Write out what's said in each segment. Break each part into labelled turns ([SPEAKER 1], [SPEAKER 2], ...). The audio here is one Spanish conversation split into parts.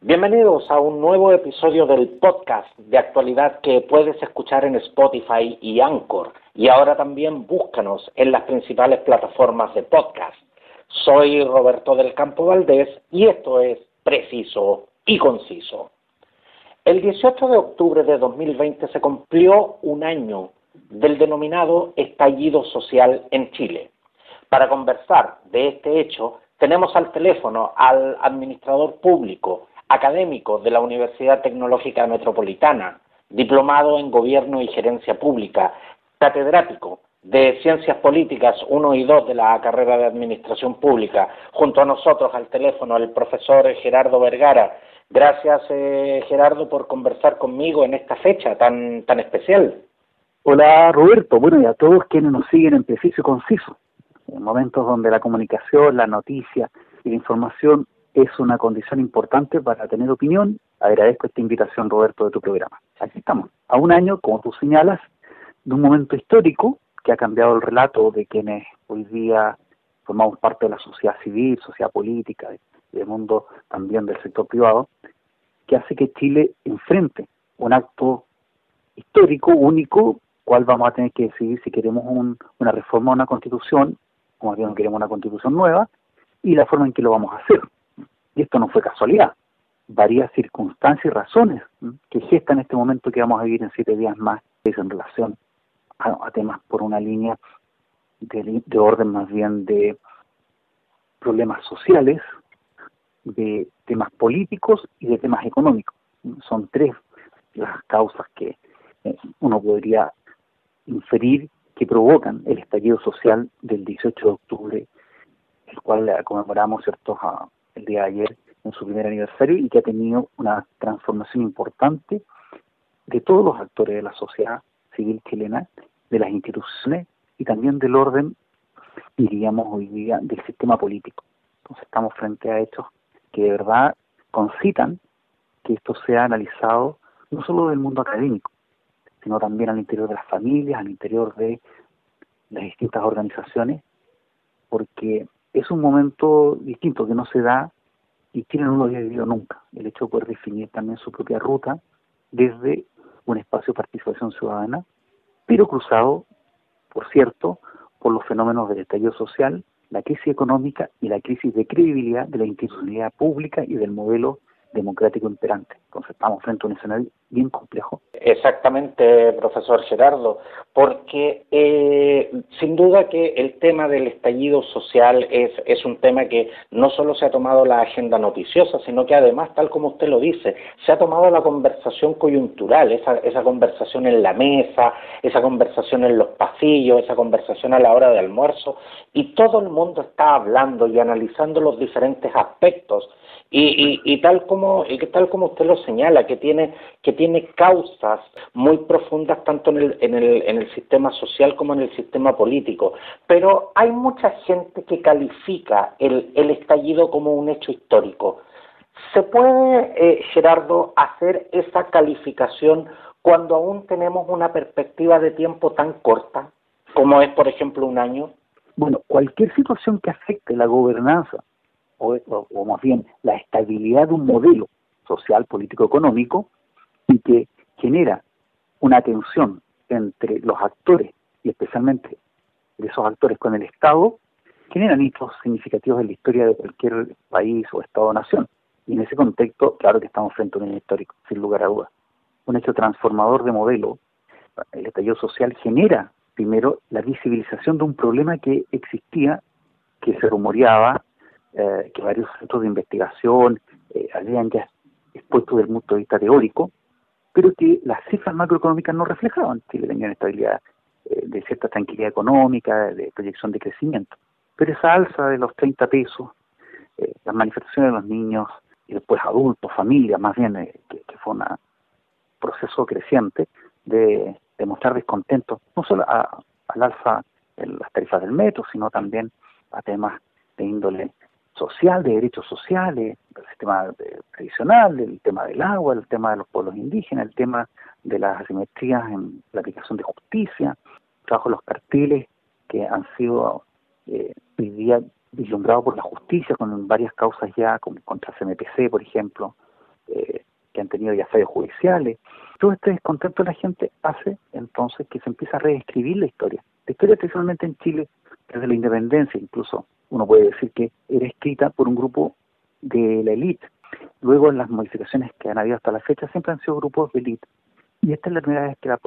[SPEAKER 1] Bienvenidos a un nuevo episodio del podcast de actualidad que puedes escuchar en Spotify y Anchor y ahora también búscanos en las principales plataformas de podcast. Soy Roberto del Campo Valdés y esto es Preciso y Conciso. El 18 de octubre de 2020 se cumplió un año del denominado estallido social en Chile. Para conversar de este hecho, tenemos al teléfono al administrador público, académico de la Universidad Tecnológica Metropolitana, diplomado en Gobierno y Gerencia Pública, catedrático de Ciencias Políticas 1 y 2 de la carrera de Administración Pública, junto a nosotros al teléfono el profesor Gerardo Vergara. Gracias, eh, Gerardo, por conversar conmigo en esta fecha tan, tan especial.
[SPEAKER 2] Hola, Roberto. Bueno, y a todos quienes nos siguen en Preciso y Conciso, en momentos donde la comunicación, la noticia y la información es una condición importante para tener opinión. Agradezco esta invitación, Roberto, de tu programa. Aquí estamos, a un año, como tú señalas, de un momento histórico que ha cambiado el relato de quienes hoy día formamos parte de la sociedad civil, sociedad política, del mundo también del sector privado, que hace que Chile enfrente un acto histórico, único, cual vamos a tener que decidir si queremos una reforma o una constitución, como bien queremos una constitución nueva, y la forma en que lo vamos a hacer. Y esto no fue casualidad. Varias circunstancias y razones que gestan este momento que vamos a vivir en siete días más en relación a, temas por una línea de, de orden más bien de problemas sociales, de temas políticos y de temas económicos. Son tres las causas que eh, uno podría inferir que provocan el estallido social del 18 de octubre, el cual conmemoramos cierto el día de ayer en su primer aniversario y que ha tenido una transformación importante de todos los actores de la sociedad civil chilena, de las instituciones y también del orden, diríamos hoy día, del sistema político. Entonces estamos frente a hechos que de verdad concitan que esto sea analizado no solo del mundo académico, sino también al interior de las familias, al interior de las distintas organizaciones, porque es un momento distinto que no se da y Chile no lo había vivido nunca. El hecho de poder definir también su propia ruta desde un espacio de participación ciudadana, pero cruzado, por cierto, por los fenómenos del estallido social, la crisis económica y la crisis de credibilidad de la institucionalidad pública y del modelo democrático imperante. Entonces estamos frente a un escenario bien complejo.
[SPEAKER 1] Exactamente, profesor Gerardo, porque eh, sin duda que el tema del estallido social es, es un tema que no solo se ha tomado la agenda noticiosa, sino que además, tal como usted lo dice, se ha tomado la conversación coyuntural, esa, esa conversación en la mesa, esa conversación en los pasillos, esa conversación a la hora de almuerzo, y todo el mundo está hablando y analizando los diferentes aspectos y, y, tal como y tal como usted lo señala que tiene que tiene causas muy profundas tanto en el, en el en el sistema social como en el sistema político. Pero hay mucha gente que califica el, el estallido como un hecho histórico. Se puede eh, Gerardo hacer esa calificación cuando aún tenemos una perspectiva de tiempo tan corta como es por ejemplo un año
[SPEAKER 2] bueno cualquier situación que afecte la gobernanza o, más bien la estabilidad de un modelo social, político, económico, y que genera una tensión entre los actores, y especialmente de esos actores con el Estado, generan hitos significativos en la historia de cualquier país o Estado-nación. Y en ese contexto, claro que estamos frente a un hecho histórico, sin lugar a dudas. Un hecho transformador de modelo, el estallido social genera primero la visibilización de un problema que existía, que se rumoreaba, eh, que varios centros de investigación eh, habían ya expuesto desde el punto de vista teórico, pero que las cifras macroeconómicas no reflejaban. Chile tenía estabilidad eh, de cierta tranquilidad económica, de proyección de crecimiento. Pero esa alza de los 30 pesos, eh, las manifestaciones de los niños y después adultos, familias, más bien, que, fue un proceso creciente de, mostrar descontento, no solo al alza en las tarifas del metro, sino también a temas de índole social, de derechos sociales, del sistema tradicional, del tema del agua, el tema de los pueblos indígenas, el tema de las asimetrías en la aplicación de justicia, trabajo los carteles que han sido eh, hoy vislumbrados por la justicia con varias causas ya, como contra CMPC, por ejemplo, que han tenido ya fallos judiciales. Todo este descontento de la gente hace entonces que se empiece a reescribir la historia. La historia, especialmente en Chile, desde la independencia, incluso uno puede decir que era escrita por un grupo de la élite. Luego, en las modificaciones que han habido hasta la fecha, siempre han sido grupos de élite. Y esta es la primera vez que la,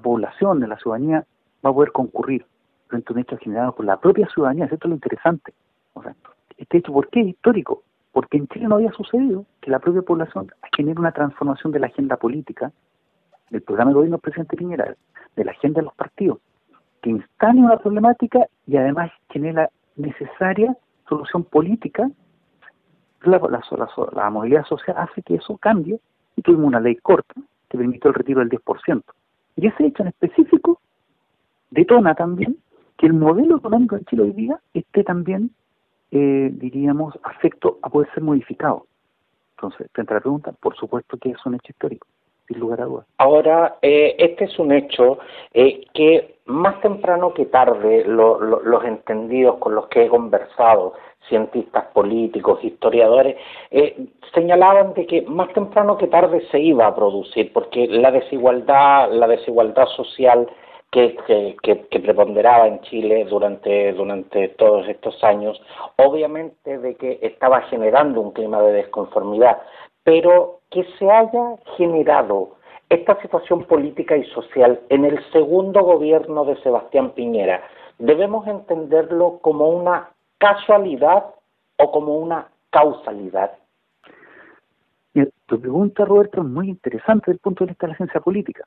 [SPEAKER 2] población de la ciudadanía va a poder concurrir frente a un hecho generado por la propia ciudadanía. Esto es lo interesante. O sea, este hecho, ¿por qué es histórico? Porque en Chile no había sucedido que la propia población genere una transformación de la agenda política, del programa de gobierno del presidente Piñera, de la agenda de los partidos, que instale una problemática y además genere la necesaria solución política. La, la, movilidad social hace que eso cambie y tuvimos una ley corta que permitió el retiro del 10%. Y ese hecho en específico detona también que el modelo económico en Chile hoy día esté también, eh, diríamos, afecto a poder ser modificado. Entonces, frente a la pregunta, por supuesto que es un hecho histórico, sin lugar a dudas.
[SPEAKER 1] Ahora, eh, este es un hecho eh, que más temprano que tarde los entendidos con los que he conversado, cientistas políticos, historiadores, eh, señalaban de que más temprano que tarde se iba a producir, porque la desigualdad, la desigualdad social que, que, preponderaba en Chile durante, durante todos estos años, obviamente de que estaba generando un clima de desconformidad, pero que se haya generado esta situación política y social en el segundo gobierno de Sebastián Piñera, debemos entenderlo como una casualidad o como una causalidad.
[SPEAKER 2] Tu pregunta, Roberto, es muy interesante desde el punto de vista de la ciencia política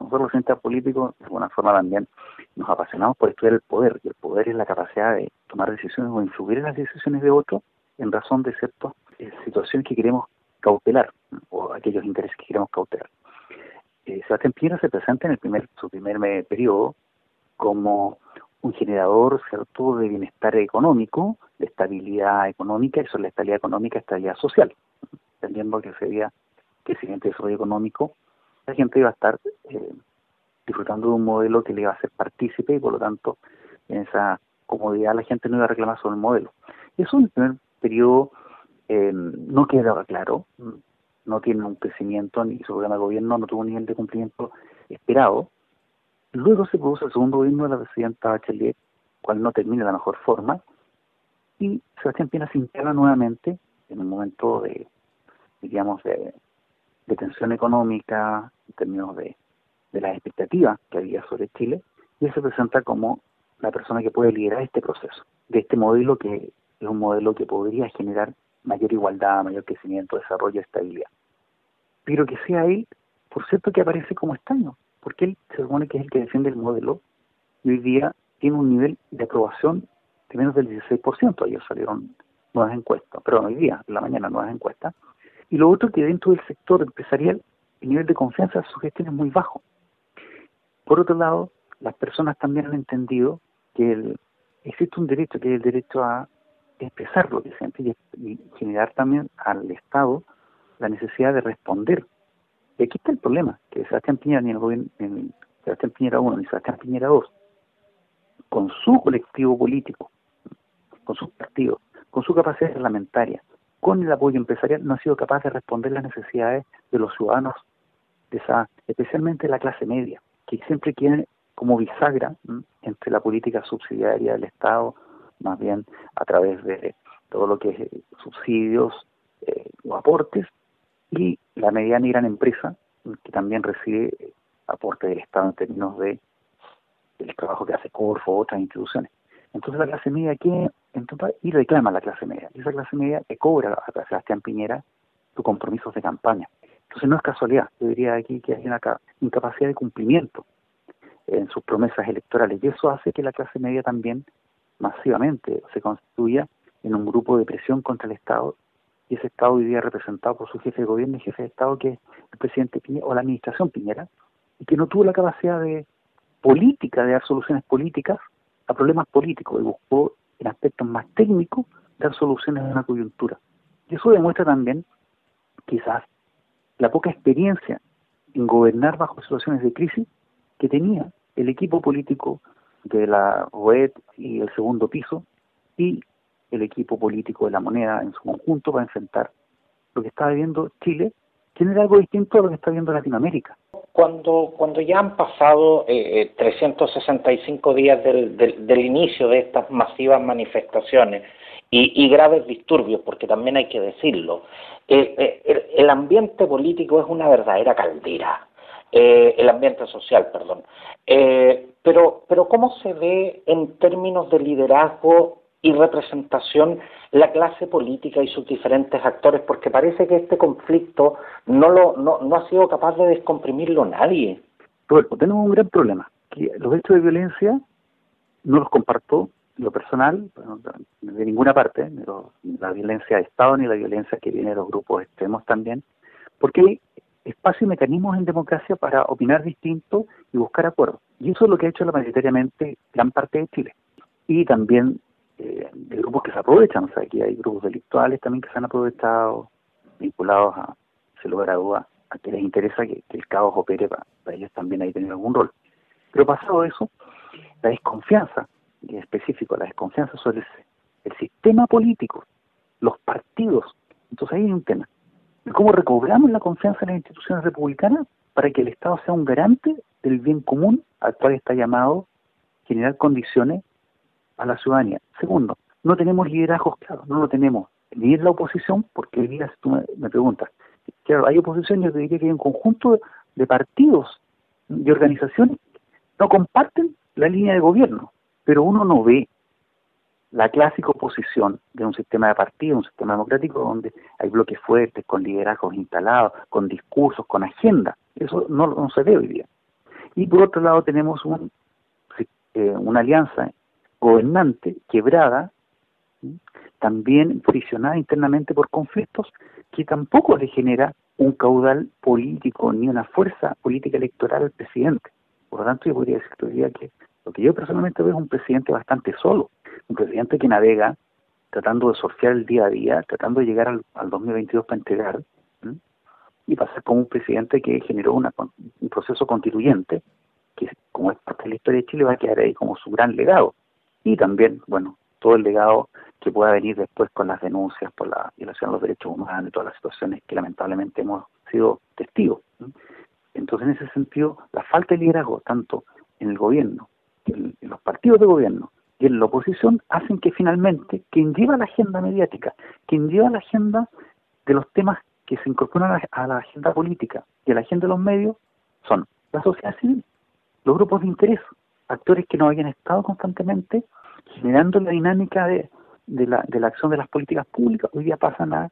[SPEAKER 2] nosotros los cientistas políticos, de alguna forma también, nos apasionamos por estudiar el poder, y el poder es la capacidad de tomar decisiones o influir en las decisiones de otros en razón de ciertas eh, situaciones que queremos cautelar, o aquellos intereses que queremos cautelar. Eh, Sebastián Piñera se presenta en el primer, su primer periodo como un generador cierto de bienestar económico, de estabilidad económica, y sobre la estabilidad económica, estabilidad social, entendiendo que sería crecimiento y desarrollo económico la gente iba a estar eh, disfrutando de un modelo que le iba a hacer partícipe y por lo tanto en esa comodidad la gente no iba a reclamar sobre el modelo. Eso en el primer periodo eh, no quedaba claro, no tiene un crecimiento ni su programa de gobierno no tuvo un nivel de cumplimiento esperado. Luego se produce el segundo gobierno de la presidenta Bachelet, cual no termina de la mejor forma, y Sebastián Pina se integra nuevamente en un momento de, digamos, de, de tensión económica, en términos de, de las expectativas que había sobre Chile, y él se presenta como la persona que puede liderar este proceso, de este modelo que es un modelo que podría generar mayor igualdad, mayor crecimiento, desarrollo, estabilidad. Pero que sea él, por cierto, que aparece como extraño, porque él se supone que es el que defiende el modelo y hoy día tiene un nivel de aprobación de menos del 16%. Ayer salieron nuevas encuestas, pero hoy día, en la mañana, nuevas encuestas. Y lo otro que dentro del sector empresarial el nivel de confianza de su gestión es muy bajo. Por otro lado, las personas también han entendido que existe un derecho, que es el derecho a expresar lo que siente y, generar también al Estado la necesidad de responder. Y aquí está el problema, que Sebastián Piñera ni el gobierno, ni Sebastián Piñera 1 ni Sebastián Piñera 2, con su colectivo político, con sus partidos, con su capacidad parlamentaria, con el apoyo empresarial, no ha sido capaz de responder las necesidades de los ciudadanos, de esa, especialmente la clase media, que siempre quieren como bisagra entre la política subsidiaria del Estado, más bien a través de todo lo que es eh, subsidios eh, o aportes, y la mediana y gran empresa, que también recibe eh, aporte del Estado en términos de el trabajo que hace Corfo o otras instituciones. Entonces la clase media quiere y reclama la clase media. Y esa clase media que cobra a Sebastián Piñera sus compromisos de campaña. Entonces no es casualidad, yo diría aquí que hay una incapacidad de cumplimiento en sus promesas electorales y eso hace que la clase media también masivamente se constituya en un grupo de presión contra el Estado y ese Estado día representado por su jefe de gobierno y jefe de Estado que es el presidente Piñera o la administración Piñera y que no tuvo la capacidad de política de dar soluciones políticas a problemas políticos y buscó en aspectos más técnicos dar soluciones a una coyuntura. Y eso demuestra también quizás la poca experiencia en gobernar bajo situaciones de crisis que tenía el equipo político de la OED y el segundo piso y el equipo político de la moneda en su conjunto para enfrentar lo que estaba viviendo Chile genera algo distinto a lo que está viendo Latinoamérica.
[SPEAKER 1] Cuando, cuando ya han pasado eh, 365 eh, días del, del, inicio de estas masivas manifestaciones y, graves disturbios, porque también hay que decirlo, eh, eh, el, el, ambiente político es una verdadera caldera. El ambiente social, perdón. pero, pero ¿cómo se ve en términos de liderazgo y representación la clase política y sus diferentes actores, porque parece que este conflicto no, lo, no, no ha sido capaz de descomprimirlo nadie.
[SPEAKER 2] Roberto, tenemos un gran problema, que los hechos de violencia no los comparto en lo personal, de ninguna parte, ni la violencia de Estado ni la violencia que viene de los grupos extremos también, porque espacio y mecanismos en democracia para opinar distinto y buscar acuerdos. Y eso es lo que ha hecho la mayoritariamente gran parte de Chile. Y también eh, de grupos que se aprovechan, o sea, aquí hay grupos delictuales también que se han aprovechado, vinculados a, se logra duda, a que les interesa que, el caos opere para, ellos también ahí tener algún rol. Pero pasado eso, la desconfianza, y en específico la desconfianza sobre el, el sistema político, los partidos, entonces ahí hay un tema. ¿Cómo recobramos la confianza en las instituciones republicanas para que el Estado sea un garante del bien común al cual está llamado generar condiciones a la ciudadanía. Segundo, no tenemos liderazgos claros, no lo tenemos ni en la oposición, porque hoy día, si tú me, preguntas, claro, hay oposición, yo te diría que hay un conjunto de partidos, de organizaciones, no comparten la línea de gobierno, pero uno no ve la clásica oposición de un sistema de partido, un sistema democrático donde hay bloques fuertes, con liderazgos instalados, con discursos, con agenda. Eso no, no se ve hoy día. Y por otro lado tenemos un, eh, una alianza gobernante quebrada, también prisionada internamente por conflictos, que tampoco le genera un caudal político ni una fuerza política electoral al presidente. Por lo tanto, yo podría decir que lo que yo personalmente veo es un presidente bastante solo, un presidente que navega tratando de surfear el día a día, tratando de llegar al, 2022 para entregar, y pasar como un presidente que generó una, un proceso constituyente, que como es parte de la historia de Chile va a quedar ahí como su gran legado y también, bueno, todo el legado que pueda venir después con las denuncias por la violación de los derechos humanos y todas las situaciones que lamentablemente hemos sido testigos. Entonces, en ese sentido, la falta de liderazgo, tanto en el gobierno, en, los partidos de gobierno y en la oposición, hacen que finalmente quien lleva la agenda mediática, quien lleva la agenda de los temas que se incorporan a la agenda política y a la agenda de los medios, son la sociedad civil, los grupos de interés, actores que no habían estado constantemente generando la dinámica de, de, la, de la acción de las políticas públicas, hoy día pasan a,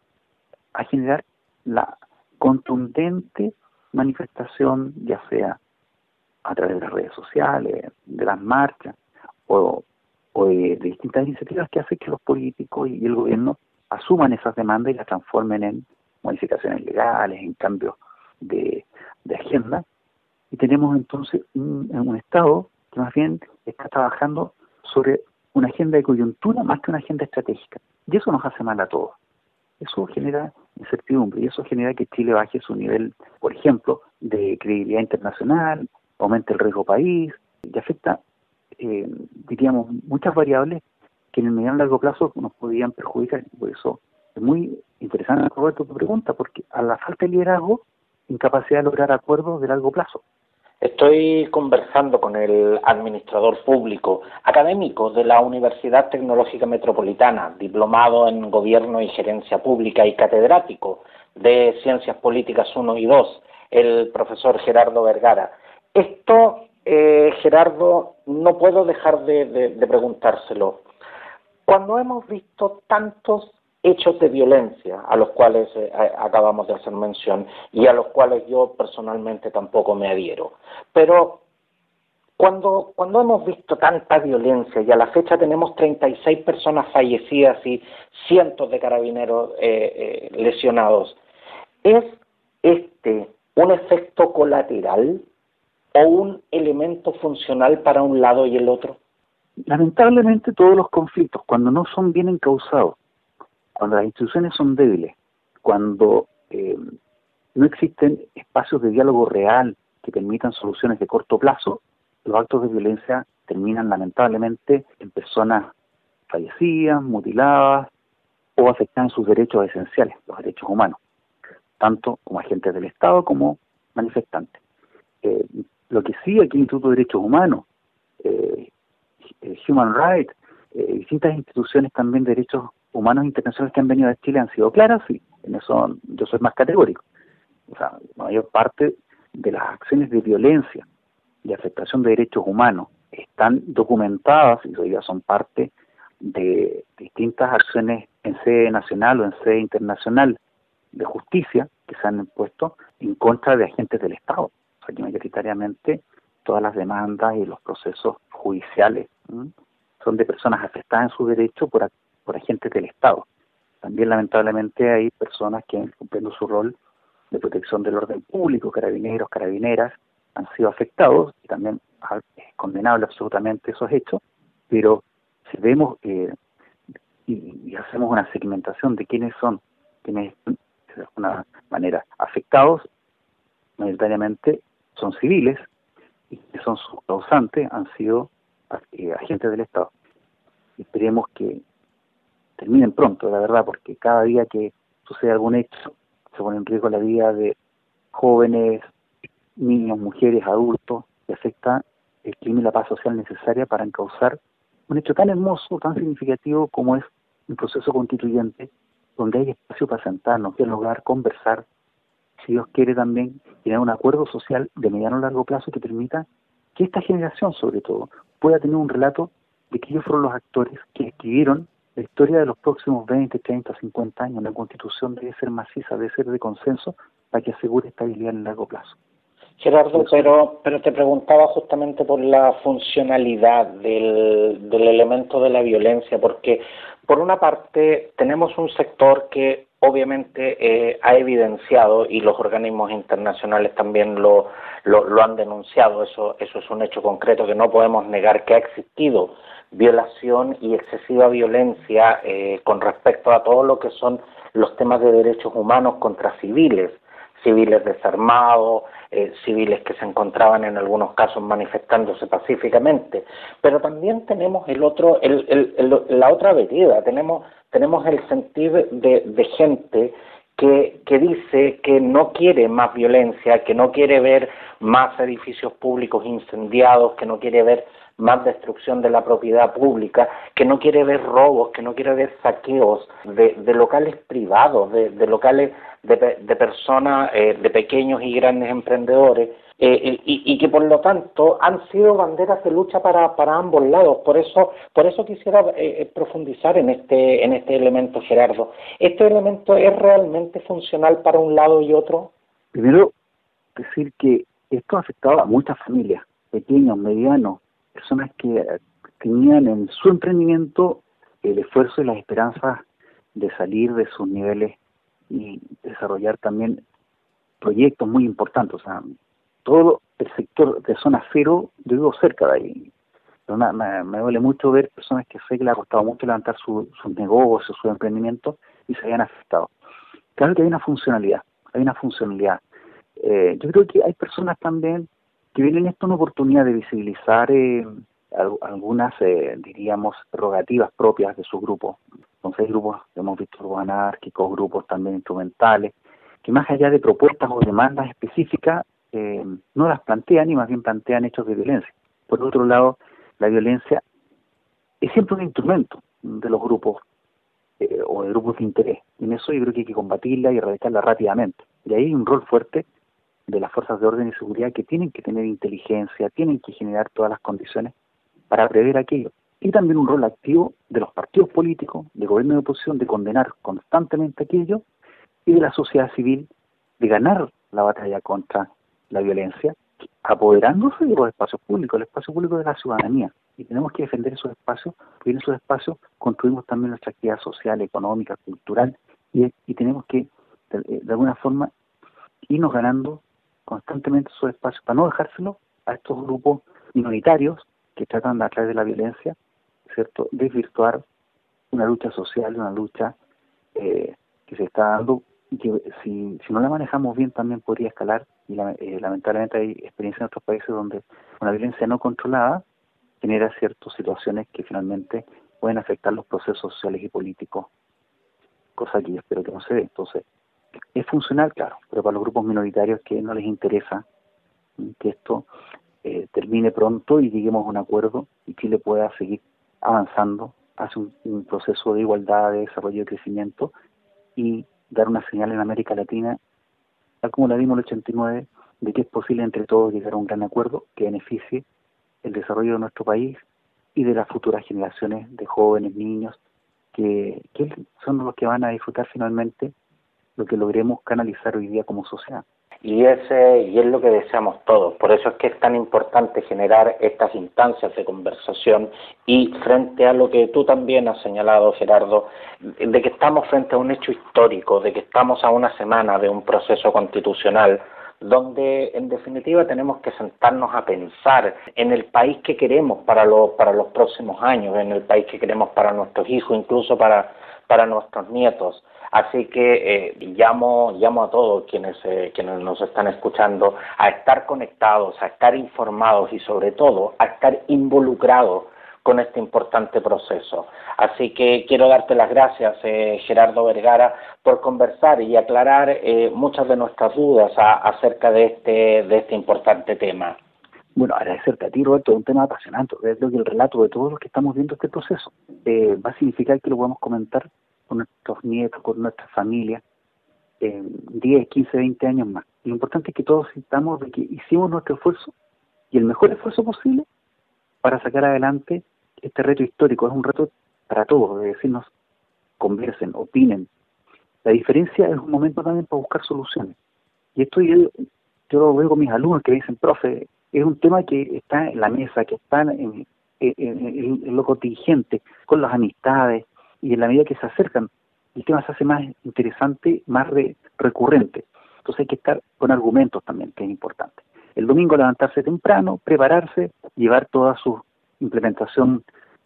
[SPEAKER 2] a generar la contundente manifestación, ya sea a través de las redes sociales, de las marchas o, de, distintas iniciativas que hacen que los políticos y el gobierno asuman esas demandas y las transformen en modificaciones legales, en cambios de, de agenda. Y tenemos entonces un, un Estado que más bien está trabajando sobre una agenda de coyuntura más que una agenda estratégica. Y eso nos hace mal a todos. Eso genera incertidumbre y eso genera que Chile baje su nivel, por ejemplo, de credibilidad internacional, aumente el riesgo país y afecta, eh, diríamos, muchas variables que en el mediano y largo plazo nos podrían perjudicar. Por eso es muy interesante, Roberto, tu pregunta, porque a la falta de liderazgo, incapacidad de lograr acuerdos de largo plazo.
[SPEAKER 1] Estoy conversando con el administrador público, académico de la Universidad Tecnológica Metropolitana, diplomado en Gobierno y Gerencia Pública y catedrático de Ciencias Políticas 1 y 2, el profesor Gerardo Vergara. Esto, eh, Gerardo, no puedo dejar de preguntárselo. Cuando hemos visto tantos hechos de violencia a los cuales eh, acabamos de hacer mención y a los cuales yo personalmente tampoco me adhiero. Pero cuando, cuando hemos visto tanta violencia y a la fecha tenemos 36 personas fallecidas y cientos de carabineros eh, eh, lesionados, ¿es este un efecto colateral o un elemento funcional para un lado y el otro?
[SPEAKER 2] Lamentablemente todos los conflictos, cuando no son bien encausados, cuando las instituciones son débiles, cuando eh, no existen espacios de diálogo real que permitan soluciones de corto plazo, los actos de violencia terminan lamentablemente en personas fallecidas, mutiladas o afectan sus derechos esenciales, los derechos humanos. tanto como agentes del Estado como manifestantes. Eh, lo que sí aquí el Instituto de Derechos Humanos, eh, eh, Human Rights, distintas instituciones también de derechos humanos internacionales que han venido a Chile han sido claras, sí, en eso yo soy más categórico. O sea, la mayor parte de las acciones de violencia y afectación de derechos humanos están documentadas y hoy son parte de distintas acciones en sede nacional o en sede internacional de justicia que se han impuesto en contra de agentes del Estado. Que mayoritariamente todas las demandas y los procesos judiciales son de personas afectadas en su derecho por, por agentes del Estado. También lamentablemente hay personas que cumpliendo su rol de protección del orden público, carabineros, carabineras, han sido afectados y también es condenable absolutamente esos hechos, pero si vemos eh, y, hacemos una segmentación de quiénes son, quienes de alguna manera afectados, mayoritariamente son civiles y que son sus causantes han sido eh, agentes del Estado. Esperemos que terminen pronto, la verdad, porque cada día que sucede algún hecho se pone en riesgo la vida de jóvenes, niños, mujeres, adultos, y afecta el clima y la paz social necesaria para encauzar un hecho tan hermoso, tan significativo como es un proceso constituyente, donde hay espacio para sentarnos, dialogar, conversar, si Dios quiere también tener un acuerdo social de mediano a largo plazo que permita que esta generación, sobre todo, pueda tener un relato de que ellos fueron los actores que escribieron la historia de los próximos 20, 30, 50 años. La constitución debe ser maciza, debe ser de consenso para que asegure estabilidad en largo plazo.
[SPEAKER 1] Gerardo, pero, pero te preguntaba justamente por la funcionalidad del, del elemento de la violencia, porque por una parte tenemos un sector que obviamente eh, ha evidenciado y los organismos internacionales también lo, lo, han denunciado, eso, eso es un hecho concreto que no podemos negar que ha existido violación y excesiva violencia eh, con respecto a todo lo que son los temas de derechos humanos contra civiles, civiles desarmados, eh, civiles que se encontraban en algunos casos manifestándose pacíficamente, pero también tenemos el otro, el, el, la otra vereda, tenemos, tenemos el sentir de, de gente que, que, dice que no quiere más violencia, que no quiere ver más edificios públicos incendiados, que no quiere ver más destrucción de la propiedad pública, que no quiere ver robos, que no quiere ver saqueos de, de locales privados, de, de locales de, de personas, eh, de pequeños y grandes emprendedores, eh, y, y, que por lo tanto han sido banderas de lucha para, para ambos lados. Por eso, por eso quisiera eh, eh, profundizar en este, en este elemento, Gerardo. ¿Este elemento es realmente funcional para un lado y otro?
[SPEAKER 2] Primero, decir que esto ha afectado a muchas familias, pequeños, medianos, personas que tenían en su emprendimiento el esfuerzo y las esperanzas de salir de sus niveles y desarrollar también proyectos muy importantes. O sea, todo el sector de zona cero, yo vivo cerca de ahí. me, duele mucho ver personas que sé que le ha costado mucho levantar sus negocios, su emprendimiento y se hayan afectado. Claro que hay una funcionalidad, hay una funcionalidad. Eh, yo creo que hay personas también que vienen esto una oportunidad de visibilizar eh, algunas, eh, diríamos, prerrogativas propias de su grupo. Entonces grupos, hemos visto grupos anárquicos, grupos también instrumentales, que más allá de propuestas o demandas específicas, eh, no las plantean y más bien plantean hechos de violencia. Por otro lado, la violencia es siempre un instrumento de los grupos eh, o de grupos de interés. Y en eso yo creo que hay que combatirla y erradicarla rápidamente. Y ahí hay un rol fuerte de las fuerzas de orden y seguridad que tienen que tener inteligencia, tienen que generar todas las condiciones para prever aquello. Y también un rol activo de los partidos políticos, de gobierno de oposición, de condenar constantemente aquello, y de la sociedad civil de ganar la batalla contra la violencia, apoderándose de los espacios públicos, el espacio público de la ciudadanía. Y tenemos que defender esos espacios, porque en esos espacios construimos también nuestra actividad social, económica, cultural, y, tenemos que, de, alguna forma, irnos ganando constantemente esos espacios para no dejárselo a estos grupos minoritarios que tratan a través de la violencia, ¿cierto?, desvirtuar una lucha social, una lucha eh, que se está dando que si, no la manejamos bien también podría escalar y eh, lamentablemente hay experiencias en otros países donde una violencia no controlada genera ciertas situaciones que finalmente pueden afectar los procesos sociales y políticos, cosa que yo espero que no se dé. Entonces, es funcional, claro, pero para los grupos minoritarios que no les interesa que esto eh, termine pronto y lleguemos a un acuerdo y Chile pueda seguir avanzando hacia un, proceso de igualdad, de desarrollo y crecimiento y dar una señal en América Latina, tal como la dimos en el 89, de que es posible entre todos llegar a un gran acuerdo que beneficie el desarrollo de nuestro país y de las futuras generaciones de jóvenes, niños, que, que son los que van a disfrutar finalmente lo que logremos canalizar hoy día como sociedad.
[SPEAKER 1] Y, ese, y es lo que deseamos todos. Por eso es que es tan importante generar estas instancias de conversación y frente a lo que tú también has señalado, Gerardo, de que estamos frente a un hecho histórico, de que estamos a una semana de un proceso constitucional donde en definitiva tenemos que sentarnos a pensar en el país que queremos para, para los próximos años, en el país que queremos para nuestros hijos, incluso para, para nuestros nietos. Así que eh, llamo, llamo a todos quienes, eh, quienes nos están escuchando a estar conectados, a estar informados y sobre todo a estar involucrados con este importante proceso. Así que quiero darte las gracias, eh, Gerardo Vergara, por conversar y aclarar eh, muchas de nuestras dudas acerca de este, de este importante tema.
[SPEAKER 2] Bueno, agradecerte a ti, Roberto, es un tema apasionante. Creo que el relato de todos los que estamos viendo este proceso eh, va a significar que lo podemos comentar con nuestros nietos, con nuestras familias, en 10, 15, 20 años más. lo importante es que todos sintamos de que hicimos nuestro esfuerzo y el mejor esfuerzo posible para sacar adelante este reto histórico. Es un reto para todos, de decirnos, conversen, opinen. La diferencia es un momento también para buscar soluciones. Y esto yo, yo lo veo con mis alumnos que dicen, profe, es un tema que está en la mesa, que está en, en lo contingente, con las amistades, y en la medida que se acercan, el tema se hace más interesante, más recurrente. Entonces hay que estar con argumentos también, que es importante. El domingo levantarse temprano, prepararse, llevar toda su implementación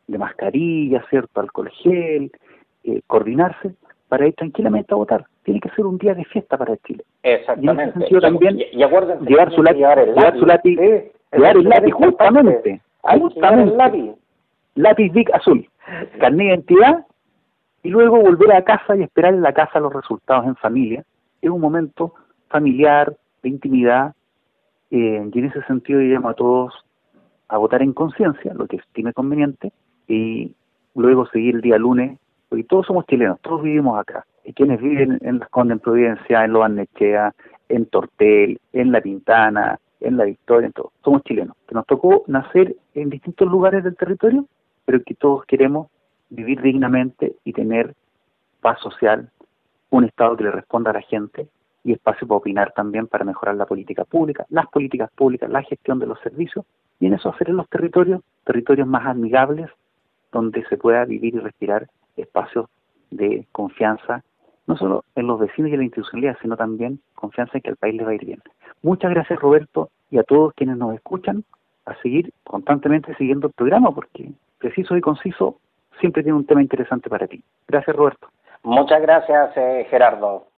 [SPEAKER 2] de mascarilla, ¿cierto? Alcohol gel, eh, coordinarse para ir tranquilamente a votar. Tiene que ser un día de fiesta para Chile.
[SPEAKER 1] Exactamente.
[SPEAKER 2] Y en ese sentido también
[SPEAKER 1] y,
[SPEAKER 2] llevar su lápiz, llevar, su lápiz, llevar el lápiz, justamente, justamente, lápiz. lápiz Big azul, carnet de identidad y luego volver a casa y esperar en la casa los resultados en familia. Es un momento familiar, de intimidad, eh, y en ese sentido diríamos a todos a votar en conciencia, lo que estime conveniente, y luego seguir el día lunes, porque todos somos chilenos, todos vivimos acá, y quienes viven en Las Condes, en Providencia, en Loanechea, en Tortel, en La Pintana, en La Victoria, en todo, somos chilenos, que nos tocó nacer en distintos lugares del territorio, pero que todos queremos vivir dignamente y tener paz social, un Estado que le responda a la gente y espacio para opinar también para mejorar la política pública, las políticas públicas, la gestión de los servicios y en eso hacer en los territorios, territorios más amigables, donde se pueda vivir y respirar espacios de confianza, no solo en los vecinos y en la institucionalidad, sino también confianza en que al país le va a ir bien. Muchas gracias Roberto y a todos quienes nos escuchan a seguir constantemente siguiendo el programa porque preciso y conciso siempre tiene un tema interesante para ti. Gracias Roberto.
[SPEAKER 1] Muchas gracias eh, Gerardo.